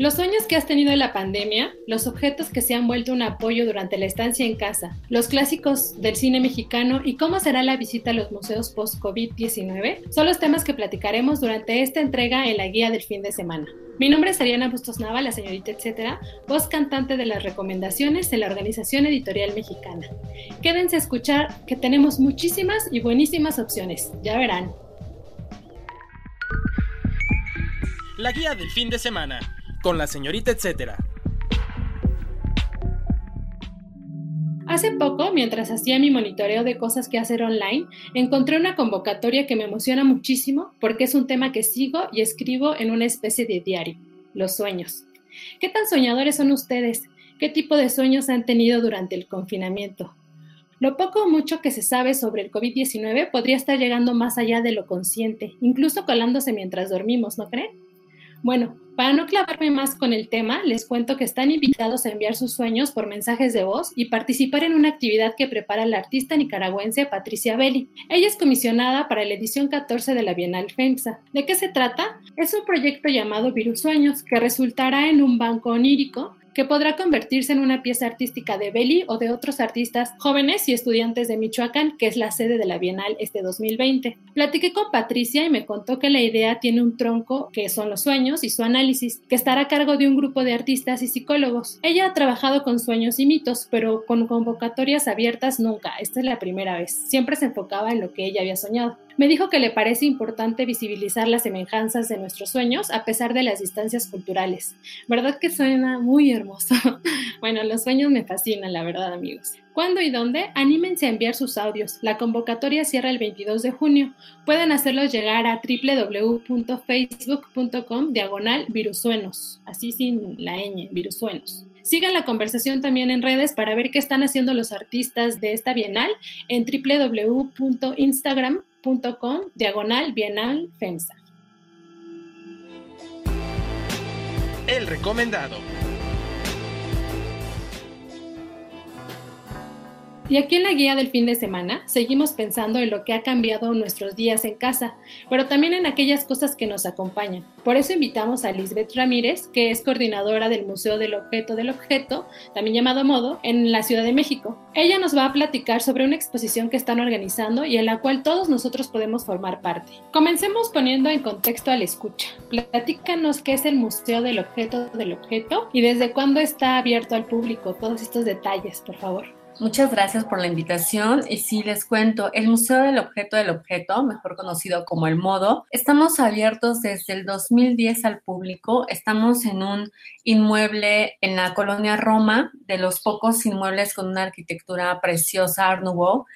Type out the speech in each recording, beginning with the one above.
Los sueños que has tenido en la pandemia, los objetos que se han vuelto un apoyo durante la estancia en casa, los clásicos del cine mexicano y cómo será la visita a los museos post-COVID-19 son los temas que platicaremos durante esta entrega en la guía del fin de semana. Mi nombre es Ariana Bustos Nava, la señorita etcétera, voz cantante de las recomendaciones de la Organización Editorial Mexicana. Quédense a escuchar que tenemos muchísimas y buenísimas opciones, ya verán. La guía del fin de semana con la señorita etcétera. Hace poco, mientras hacía mi monitoreo de cosas que hacer online, encontré una convocatoria que me emociona muchísimo porque es un tema que sigo y escribo en una especie de diario, los sueños. ¿Qué tan soñadores son ustedes? ¿Qué tipo de sueños han tenido durante el confinamiento? Lo poco o mucho que se sabe sobre el COVID-19 podría estar llegando más allá de lo consciente, incluso colándose mientras dormimos, ¿no creen? Bueno, para no clavarme más con el tema, les cuento que están invitados a enviar sus sueños por mensajes de voz y participar en una actividad que prepara la artista nicaragüense Patricia Belli. Ella es comisionada para la edición 14 de la Bienal FEMSA. ¿De qué se trata? Es un proyecto llamado Virus Sueños, que resultará en un banco onírico que podrá convertirse en una pieza artística de Belli o de otros artistas jóvenes y estudiantes de Michoacán, que es la sede de la Bienal este 2020. Platiqué con Patricia y me contó que la idea tiene un tronco que son los sueños y su análisis, que estará a cargo de un grupo de artistas y psicólogos. Ella ha trabajado con sueños y mitos, pero con convocatorias abiertas nunca. Esta es la primera vez. Siempre se enfocaba en lo que ella había soñado. Me dijo que le parece importante visibilizar las semejanzas de nuestros sueños a pesar de las distancias culturales. ¿Verdad que suena muy hermoso? bueno, los sueños me fascinan, la verdad, amigos. ¿Cuándo y dónde? Anímense a enviar sus audios. La convocatoria cierra el 22 de junio. Pueden hacerlos llegar a www.facebook.com diagonal virusuenos, así sin la ñ, virusuenos. Sigan la conversación también en redes para ver qué están haciendo los artistas de esta bienal en www.instagram.com com diagonal bienal FEMSA. El recomendado. Y aquí en la guía del fin de semana seguimos pensando en lo que ha cambiado nuestros días en casa, pero también en aquellas cosas que nos acompañan. Por eso invitamos a Lisbeth Ramírez, que es coordinadora del Museo del Objeto del Objeto, también llamado Modo, en la Ciudad de México. Ella nos va a platicar sobre una exposición que están organizando y en la cual todos nosotros podemos formar parte. Comencemos poniendo en contexto a la escucha. Platícanos qué es el Museo del Objeto del Objeto y desde cuándo está abierto al público. Todos estos detalles, por favor. Muchas gracias por la invitación. Y sí les cuento, el Museo del Objeto del Objeto, mejor conocido como el Modo, estamos abiertos desde el 2010 al público, estamos en un inmueble en la colonia Roma, de los pocos inmuebles con una arquitectura preciosa Art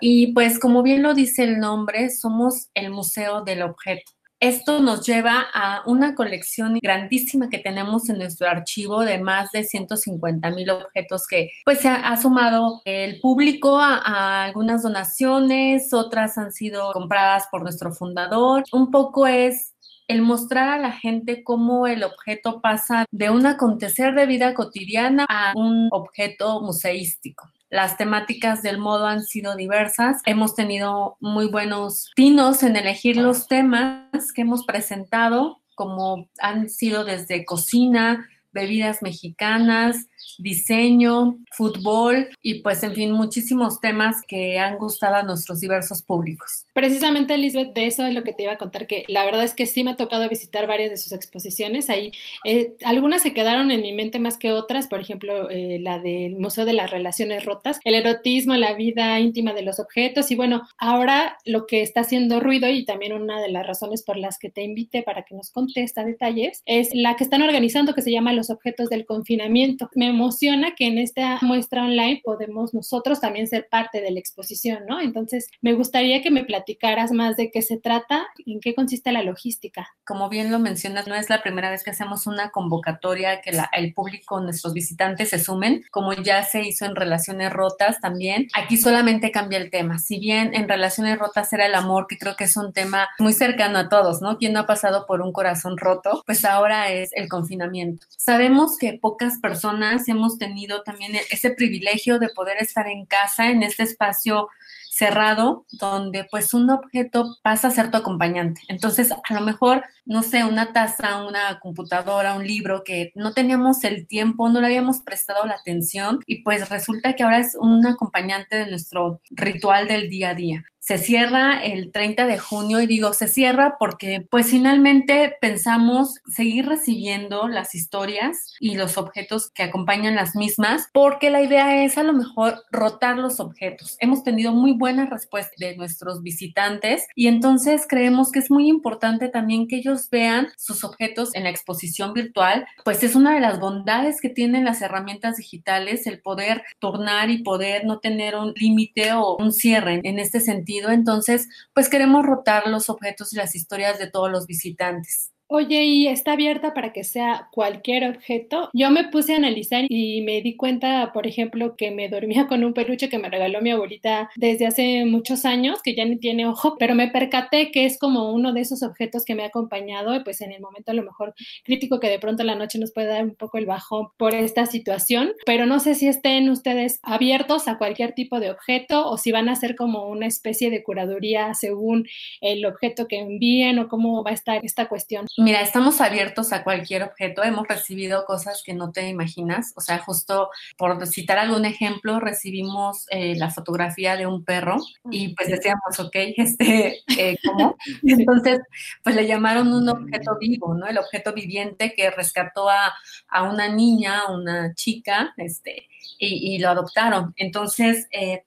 y pues como bien lo dice el nombre, somos el Museo del Objeto. Esto nos lleva a una colección grandísima que tenemos en nuestro archivo de más de 150 mil objetos que pues se ha, sumado el público a, a, algunas donaciones, otras han sido compradas por nuestro fundador. Un poco es el mostrar a la gente cómo el objeto pasa de un acontecer de vida cotidiana a un objeto museístico. Las temáticas del modo han sido diversas. Hemos tenido muy buenos pinos en elegir los temas que hemos presentado, como han sido desde cocina, bebidas mexicanas, diseño, fútbol y pues en fin muchísimos temas que han gustado a nuestros diversos públicos. Precisamente Elizabeth, de eso es lo que te iba a contar, que la verdad es que sí me ha tocado visitar varias de sus exposiciones, ahí eh, algunas se quedaron en mi mente más que otras, por ejemplo eh, la del Museo de las Relaciones Rotas, el erotismo, la vida íntima de los objetos y bueno, ahora lo que está haciendo ruido y también una de las razones por las que te invité para que nos contesta detalles es la que están organizando que se llama Los Objetos del Confinamiento. Me emociona que en esta muestra online podemos nosotros también ser parte de la exposición, ¿no? Entonces, me gustaría que me platicaras más de qué se trata, en qué consiste la logística. Como bien lo mencionas, no es la primera vez que hacemos una convocatoria que el público, nuestros visitantes se sumen, como ya se hizo en Relaciones Rotas también. Aquí solamente cambia el tema. Si bien en Relaciones Rotas era el amor, que creo que es un tema muy cercano a todos, ¿no? ¿Quién no ha pasado por un corazón roto? Pues ahora es el confinamiento. Sabemos que pocas personas hemos tenido también ese privilegio de poder estar en casa, en este espacio cerrado donde pues un objeto pasa a ser tu acompañante. Entonces, a lo mejor, no sé, una taza, una computadora, un libro que no teníamos el tiempo, no le habíamos prestado la atención y pues resulta que ahora es un acompañante de nuestro ritual del día a día se cierra el 30 de junio y digo se cierra porque pues finalmente pensamos seguir recibiendo las historias y los objetos que acompañan las mismas porque la idea es a lo mejor rotar los objetos. Hemos tenido muy buenas respuestas de nuestros visitantes y entonces creemos que es muy importante también que ellos vean sus objetos en la exposición virtual, pues es una de las bondades que tienen las herramientas digitales el poder tornar y poder no tener un límite o un cierre en este sentido entonces, pues queremos rotar los objetos y las historias de todos los visitantes. Oye, ¿y está abierta para que sea cualquier objeto? Yo me puse a analizar y me di cuenta, por ejemplo, que me dormía con un peluche que me regaló mi abuelita desde hace muchos años, que ya ni tiene ojo, pero me percaté que es como uno de esos objetos que me ha acompañado, y pues en el momento a lo mejor crítico que de pronto la noche nos puede dar un poco el bajón por esta situación, pero no sé si estén ustedes abiertos a cualquier tipo de objeto o si van a ser como una especie de curaduría según el objeto que envíen o cómo va a estar esta cuestión. Mira, estamos abiertos a cualquier objeto. Hemos recibido cosas que no te imaginas. O sea, justo por citar algún ejemplo, recibimos eh, la fotografía de un perro y pues decíamos, ok, este, eh, ¿cómo? Entonces, pues le llamaron un objeto vivo, ¿no? El objeto viviente que rescató a, a una niña, una chica, este, y, y lo adoptaron. Entonces, eh,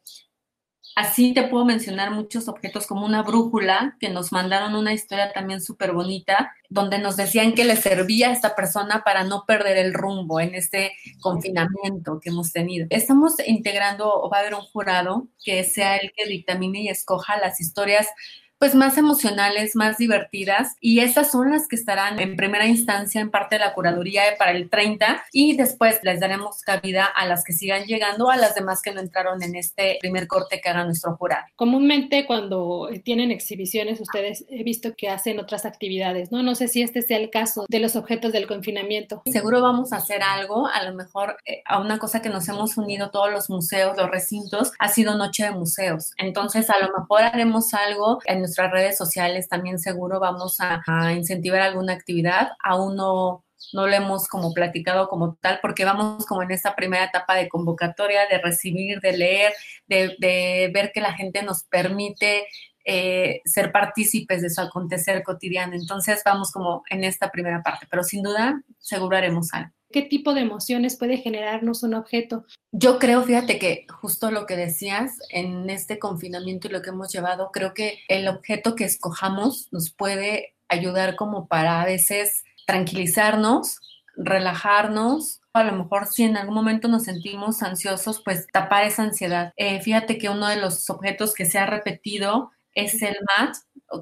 Así te puedo mencionar muchos objetos como una brújula, que nos mandaron una historia también súper bonita, donde nos decían que le servía a esta persona para no perder el rumbo en este confinamiento que hemos tenido. Estamos integrando, o va a haber un jurado que sea el que dictamine y escoja las historias pues más emocionales, más divertidas y esas son las que estarán en primera instancia en parte de la curaduría para el 30 y después les daremos cabida a las que sigan llegando, a las demás que no entraron en este primer corte que haga nuestro jurado. Comúnmente cuando tienen exhibiciones ustedes he visto que hacen otras actividades, ¿no? No sé si este sea el caso de los objetos del confinamiento. Seguro vamos a hacer algo, a lo mejor eh, a una cosa que nos hemos unido todos los museos, los recintos, ha sido Noche de Museos. Entonces a lo mejor haremos algo en nuestras redes sociales también seguro vamos a, incentivar alguna actividad. Aún no, no lo hemos como platicado como tal, porque vamos como en esta primera etapa de convocatoria, de recibir, de leer, de, ver que la gente nos permite eh, ser partícipes de su acontecer cotidiano. Entonces vamos como en esta primera parte, pero sin duda seguro haremos algo. ¿Qué tipo de emociones puede generarnos un objeto? Yo creo, fíjate que justo lo que decías en este confinamiento y lo que hemos llevado, creo que el objeto que escojamos nos puede ayudar como para a veces tranquilizarnos, relajarnos, a lo mejor si en algún momento nos sentimos ansiosos, pues tapar esa ansiedad. Eh, fíjate que uno de los objetos que se ha repetido es el mat,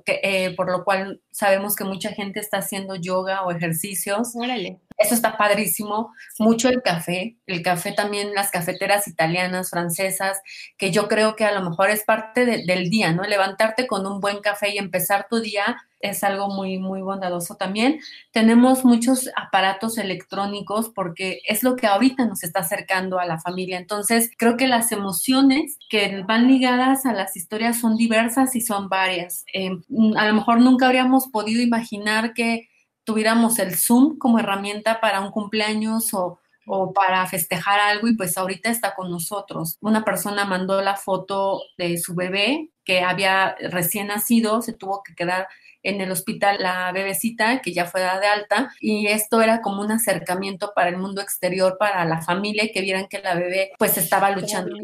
eh, por lo cual sabemos que mucha gente está haciendo yoga o ejercicios. Órale. Eso está padrísimo. Mucho el café, el café también, las cafeteras italianas, francesas, que yo creo que a lo mejor es parte del día, ¿no? Levantarte con un buen café y empezar tu día es algo muy, muy bondadoso también. Tenemos muchos aparatos electrónicos porque es lo que ahorita nos está acercando a la familia. Entonces, creo que las emociones que van ligadas a las historias son diversas y son varias. Eh, a lo mejor nunca habríamos podido imaginar que tuviéramos el Zoom como herramienta para un cumpleaños o, o para festejar algo y pues ahorita está con nosotros. Una persona mandó la foto de su bebé que había recién nacido, se tuvo que quedar en el hospital la bebecita que ya fue dada de alta y esto era como un acercamiento para el mundo exterior, para la familia que vieran que la bebé pues estaba luchando.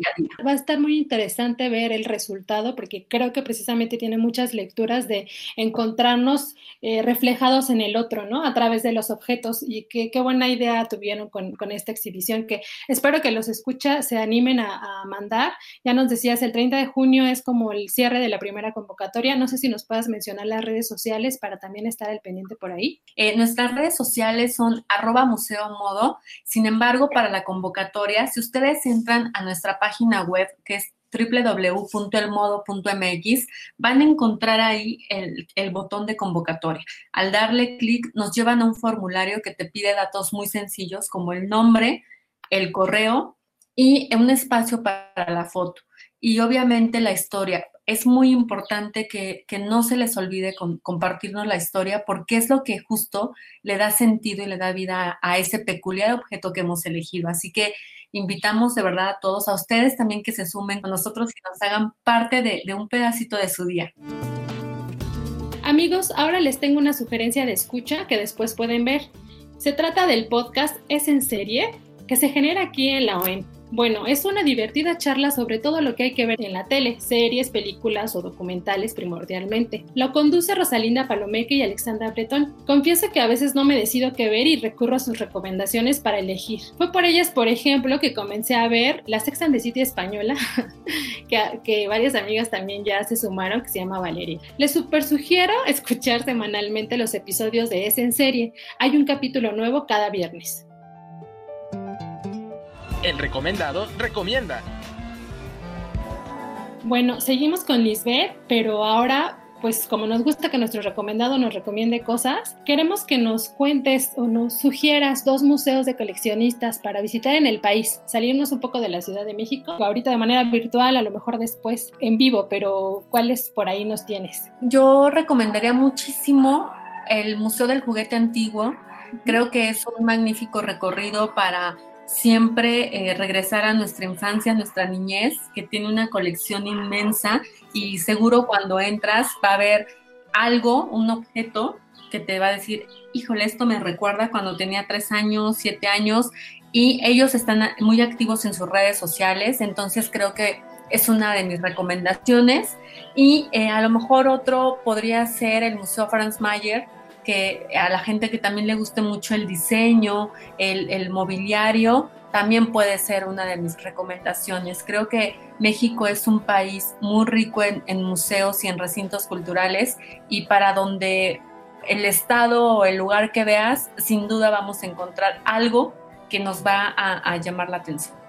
Va a estar muy interesante ver el resultado porque creo que precisamente tiene muchas lecturas de encontrarnos eh, reflejados en el otro, ¿no? A través de los objetos y qué, qué buena idea tuvieron con, con, esta exhibición que espero que los escucha se animen a, a, mandar. Ya nos decías, el 30 de junio es como el cierre de la primera convocatoria. No sé si nos puedas mencionar las redes sociales para también estar al pendiente por ahí. Eh, nuestras redes sociales son arroba museo modo. Sin embargo, para la convocatoria, si ustedes entran a nuestra página web, que es www.elmodo.mx, van a encontrar ahí el, el, botón de convocatoria. Al darle clic, nos llevan a un formulario que te pide datos muy sencillos como el nombre, el correo y un espacio para la foto. Y obviamente la historia. Es muy importante que, que no se les olvide compartirnos la historia porque es lo que justo le da sentido y le da vida a, a ese peculiar objeto que hemos elegido. Así que invitamos de verdad a todos, a ustedes también que se sumen con nosotros y nos hagan parte de, de un pedacito de su día. Amigos, ahora les tengo una sugerencia de escucha que después pueden ver. Se trata del podcast Es en serie que se genera aquí en la OEM. Bueno, es una divertida charla sobre todo lo que hay que ver en la tele, series, películas o documentales primordialmente. Lo conduce Rosalinda Palomeque y Alexandra Bretón. Confieso que a veces no me decido qué ver y recurro a sus recomendaciones para elegir. Fue por ellas, por ejemplo, que comencé a ver la Sex and the City española, que, que, varias amigas también ya se sumaron, que se llama Valeria. Les super sugiero escuchar semanalmente los episodios de Es en serie. Hay un capítulo nuevo cada viernes. El recomendado recomienda. Bueno, seguimos con Lisbeth, pero ahora, pues como nos gusta que nuestro recomendado nos recomiende cosas, queremos que nos cuentes o nos sugieras dos museos de coleccionistas para visitar en el país, salirnos un poco de la Ciudad de México, ahorita de manera virtual, a lo mejor después en vivo, pero ¿cuáles por ahí nos tienes? Yo recomendaría muchísimo el Museo del Juguete Antiguo. Creo que es un magnífico recorrido para siempre eh, regresar a nuestra infancia, a nuestra niñez, que tiene una colección inmensa y seguro cuando entras va a haber algo, un objeto que te va a decir, híjole, esto me recuerda cuando tenía tres años, siete años, y ellos están muy activos en sus redes sociales, entonces creo que es una de mis recomendaciones. Y eh, a lo mejor otro podría ser el Museo Franz Mayer, que a la gente que también le guste mucho el diseño, el, mobiliario, también puede ser una de mis recomendaciones. Creo que México es un país muy rico en, museos y en recintos culturales y para donde el estado o el lugar que veas, sin duda vamos a encontrar algo que nos va a llamar la atención.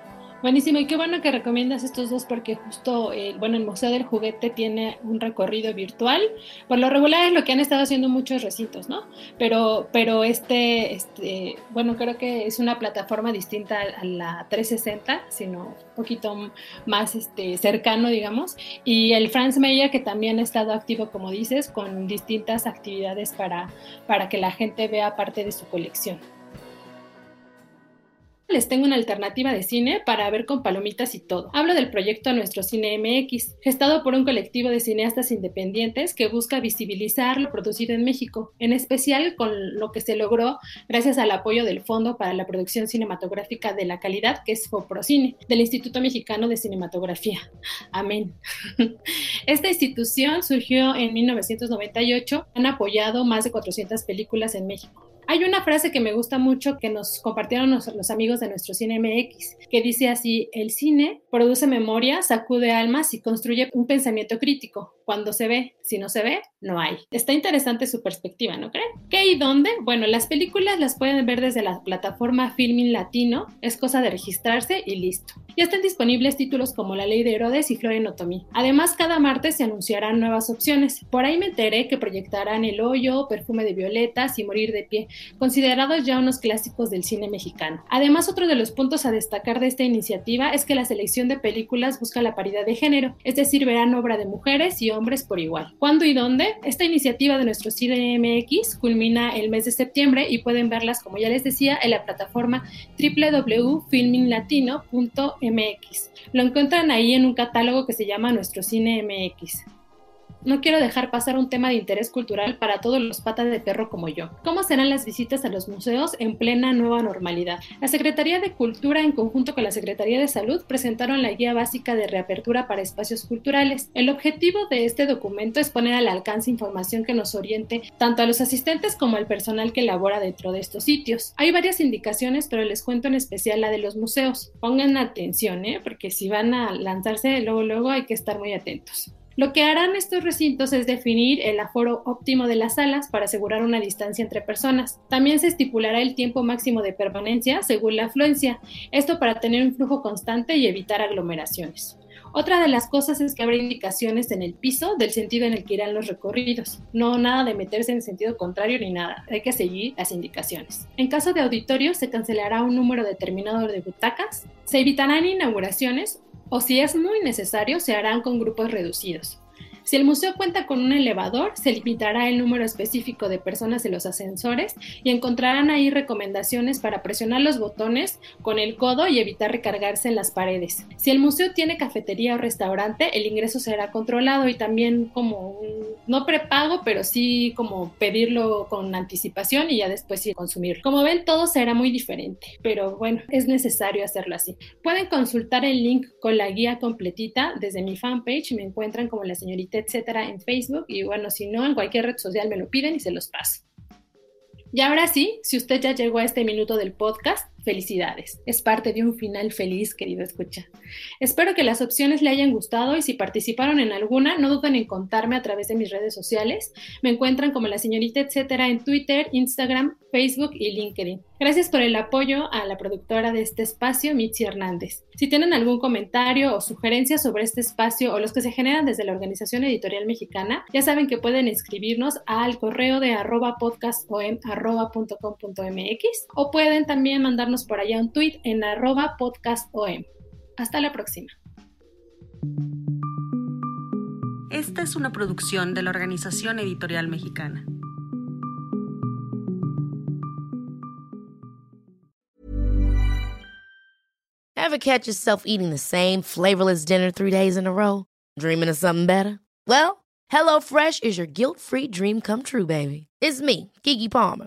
Buenísimo, y qué bueno que recomiendas estos dos porque justo, eh, bueno, el Museo del Juguete tiene un recorrido virtual. Por lo regular es lo que han estado haciendo muchos recintos, ¿no? Pero, pero este, este, bueno, creo que es una plataforma distinta a la 360, sino un poquito más este, cercano, digamos. Y el Franz Meyer, que también ha estado activo, como dices, con distintas actividades para, para que la gente vea parte de su colección les tengo una alternativa de cine para ver con palomitas y todo. Hablo del proyecto Nuestro Cine MX, gestado por un colectivo de cineastas independientes que busca visibilizar lo producido en México, en especial con lo que se logró gracias al apoyo del Fondo para la Producción Cinematográfica de la Calidad, que es FOPROCINE, del Instituto Mexicano de Cinematografía. Amén. Esta institución surgió en 1998, han apoyado más de 400 películas en México. Hay una frase que me gusta mucho que nos compartieron los, amigos de nuestro Cine MX, que dice así, el cine produce memoria, sacude almas y construye un pensamiento crítico. Cuando se ve, si no se ve, no hay. Está interesante su perspectiva, ¿no creen? ¿Qué y dónde? Bueno, las películas las pueden ver desde la plataforma Filmin Latino, es cosa de registrarse y listo. Ya están disponibles títulos como La Ley de Herodes y Flor en Otomí. Además, cada martes se anunciarán nuevas opciones. Por ahí me enteré que proyectarán El Hoyo, Perfume de Violetas y Morir de Pie, considerados ya unos clásicos del cine mexicano. Además, otro de los puntos a destacar de esta iniciativa es que la selección de películas busca la paridad de género, es decir, verán obra de mujeres y hombres por igual. ¿Cuándo y dónde? Esta iniciativa de nuestro Cine MX culmina el mes de septiembre y pueden verlas, como ya les decía, en la plataforma www.filminglatino.mx. Lo encuentran ahí en un catálogo que se llama Nuestro Cine MX. No quiero dejar pasar un tema de interés cultural para todos los patas de perro como yo. ¿Cómo serán las visitas a los museos en plena nueva normalidad? La Secretaría de Cultura, en conjunto con la Secretaría de Salud, presentaron la guía básica de reapertura para espacios culturales. El objetivo de este documento es poner al alcance información que nos oriente tanto a los asistentes como al personal que labora dentro de estos sitios. Hay varias indicaciones, pero les cuento en especial la de los museos. Pongan atención, ¿eh? porque si van a lanzarse luego, luego hay que estar muy atentos. Lo que harán estos recintos es definir el aforo óptimo de las salas para asegurar una distancia entre personas. También se estipulará el tiempo máximo de permanencia según la afluencia, esto para tener un flujo constante y evitar aglomeraciones. Otra de las cosas es que habrá indicaciones en el piso del sentido en el que irán los recorridos. No nada de meterse en el sentido contrario ni nada. Hay que seguir las indicaciones. En caso de auditorio, se cancelará un número determinado de butacas. Se evitarán inauguraciones o si es muy necesario, se harán con grupos reducidos. Si el museo cuenta con un elevador, se limitará el número específico de personas en los ascensores y encontrarán ahí recomendaciones para presionar los botones con el codo y evitar recargarse en las paredes. Si el museo tiene cafetería o restaurante, el ingreso será controlado y también como un, no prepago, pero sí como pedirlo con anticipación y ya después sí consumirlo. Como ven, todo será muy diferente, pero bueno, es necesario hacerlo así. Pueden consultar el link con la guía completita desde mi fanpage, me encuentran como la señorita etcétera, en Facebook. Y bueno, si no, en cualquier red social me lo piden y se los paso. Y ahora sí, si usted ya llegó a este minuto del podcast, felicidades. Es parte de un final feliz, querido escucha. Espero que las opciones le hayan gustado y si participaron en alguna, no duden en contarme a través de mis redes sociales. Me encuentran como la señorita etcétera en Twitter, Instagram, Facebook y LinkedIn. Gracias por el apoyo a la productora de este espacio, Mitzi Hernández. Si tienen algún comentario o sugerencia sobre este espacio o los que se generan desde la Organización Editorial Mexicana, ya saben que pueden escribirnos al correo de arroba podcastom.com.mx o pueden también mandarnos por allá un tweet en arroba podcastom. Hasta la próxima. Esta es una producción de la Organización Editorial Mexicana. Ever catch yourself eating the same flavorless dinner three days in a row? Dreaming of something better? Well, HelloFresh is your guilt-free dream come true, baby. It's me, Kiki Palmer.